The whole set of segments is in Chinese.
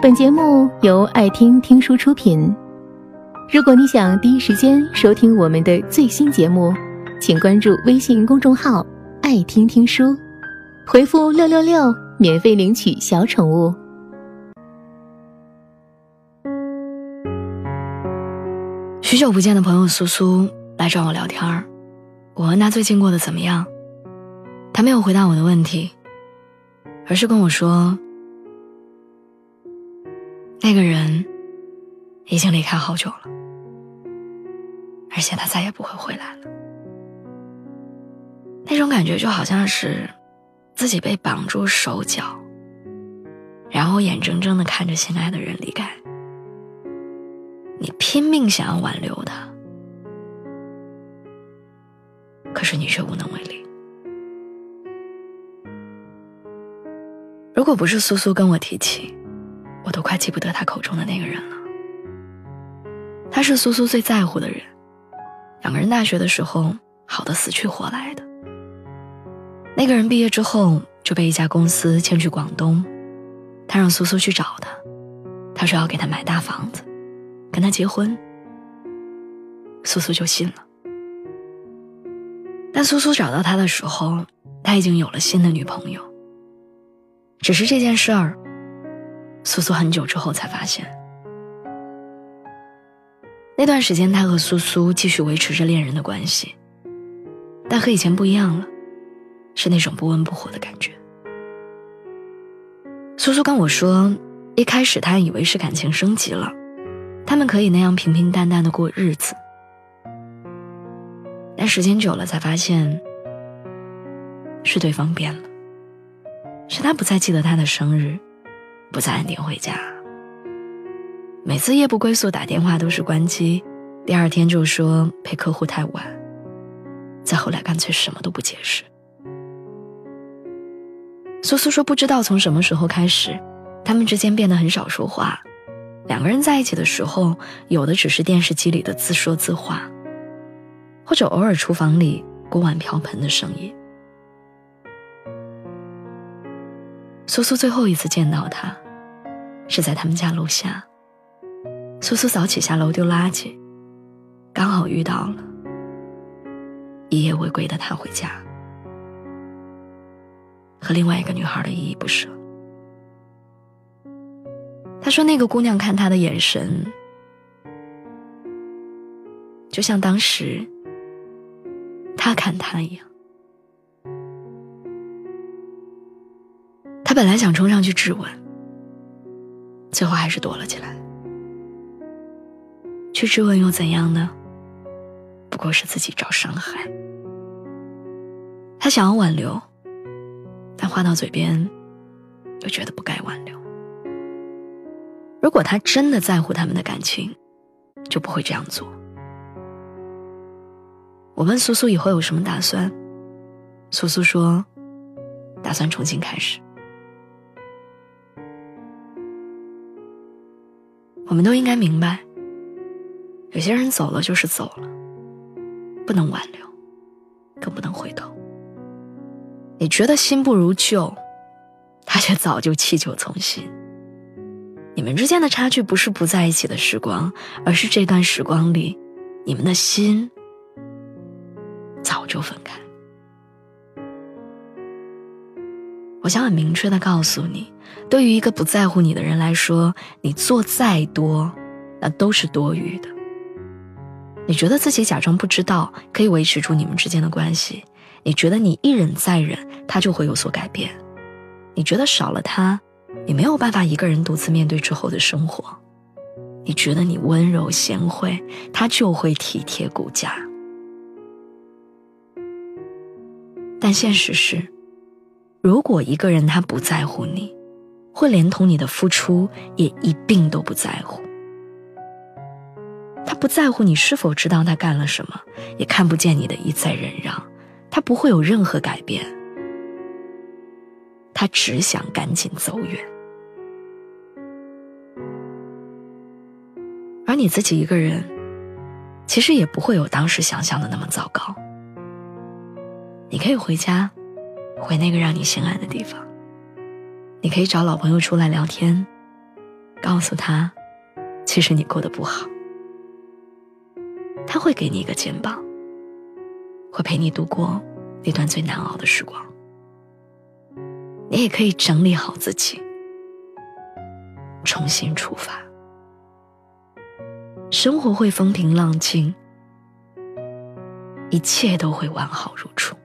本节目由爱听听书出品。如果你想第一时间收听我们的最新节目，请关注微信公众号“爱听听书”，回复“六六六”免费领取小宠物。许久不见的朋友苏苏来找我聊天儿，我问他最近过得怎么样，他没有回答我的问题，而是跟我说。那个人已经离开好久了，而且他再也不会回来了。那种感觉就好像是自己被绑住手脚，然后眼睁睁的看着心爱的人离开，你拼命想要挽留他，可是你却无能为力。如果不是苏苏跟我提起。快记不得他口中的那个人了。他是苏苏最在乎的人，两个人大学的时候好的死去活来的。那个人毕业之后就被一家公司迁去广东，他让苏苏去找他，他说要给他买大房子，跟他结婚。苏苏就信了。但苏苏找到他的时候，他已经有了新的女朋友。只是这件事儿。苏苏很久之后才发现，那段时间他和苏苏继续维持着恋人的关系，但和以前不一样了，是那种不温不火的感觉。苏苏跟我说，一开始他以为是感情升级了，他们可以那样平平淡淡的过日子，但时间久了才发现，是对方变了，是他不再记得他的生日。不再按点回家，每次夜不归宿打电话都是关机，第二天就说陪客户太晚，再后来干脆什么都不解释。苏苏说不知道从什么时候开始，他们之间变得很少说话，两个人在一起的时候，有的只是电视机里的自说自话，或者偶尔厨房里锅碗瓢盆的声音。苏苏最后一次见到他，是在他们家楼下。苏苏早起下楼丢垃圾，刚好遇到了一夜未归的他回家，和另外一个女孩的依依不舍。他说：“那个姑娘看他的眼神，就像当时他看他一样。”本来想冲上去质问，最后还是躲了起来。去质问又怎样呢？不过是自己找伤害。他想要挽留，但话到嘴边，又觉得不该挽留。如果他真的在乎他们的感情，就不会这样做。我问苏苏以后有什么打算，苏苏说，打算重新开始。我们都应该明白，有些人走了就是走了，不能挽留，更不能回头。你觉得新不如旧，他却早就弃旧从新。你们之间的差距不是不在一起的时光，而是这段时光里，你们的心早就分开。我想很明确的告诉你，对于一个不在乎你的人来说，你做再多，那都是多余的。你觉得自己假装不知道可以维持住你们之间的关系，你觉得你一忍再忍，他就会有所改变，你觉得少了他，你没有办法一个人独自面对之后的生活，你觉得你温柔贤惠，他就会体贴顾家，但现实是。如果一个人他不在乎你，会连同你的付出也一并都不在乎。他不在乎你是否知道他干了什么，也看不见你的一再忍让，他不会有任何改变。他只想赶紧走远。而你自己一个人，其实也不会有当时想象的那么糟糕。你可以回家。回那个让你心安的地方，你可以找老朋友出来聊天，告诉他，其实你过得不好。他会给你一个肩膀，会陪你度过那段最难熬的时光。你也可以整理好自己，重新出发。生活会风平浪静，一切都会完好如初。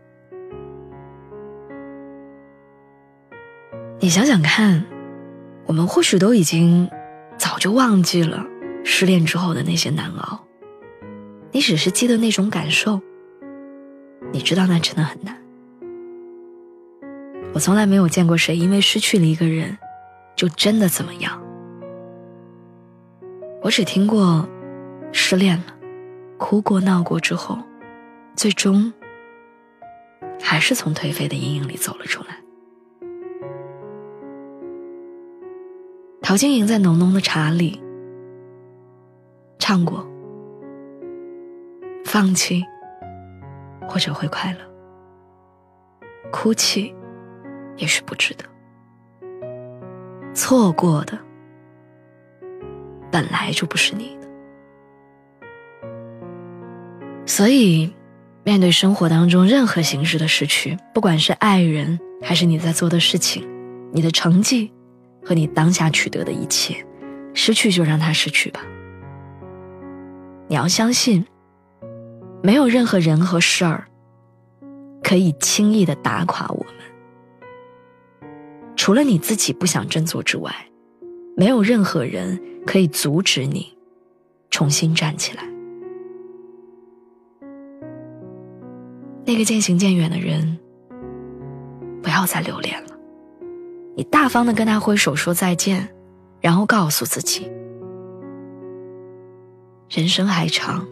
你想想看，我们或许都已经早就忘记了失恋之后的那些难熬，你只是记得那种感受。你知道那真的很难。我从来没有见过谁因为失去了一个人，就真的怎么样。我只听过，失恋了，哭过闹过之后，最终还是从颓废的阴影里走了出来。陶晶莹在浓浓的茶里唱过：“放弃，或者会快乐；哭泣，也许不值得；错过的。”本来就不是你的，所以，面对生活当中任何形式的失去，不管是爱人，还是你在做的事情，你的成绩，和你当下取得的一切，失去就让它失去吧。你要相信，没有任何人和事儿可以轻易的打垮我们，除了你自己不想振作之外，没有任何人。可以阻止你重新站起来。那个渐行渐远的人，不要再留恋了。你大方的跟他挥手说再见，然后告诉自己：人生还长，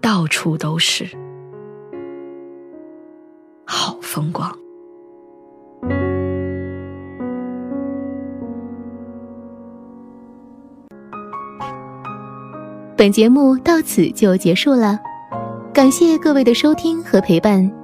到处都是好风光。本节目到此就结束了，感谢各位的收听和陪伴。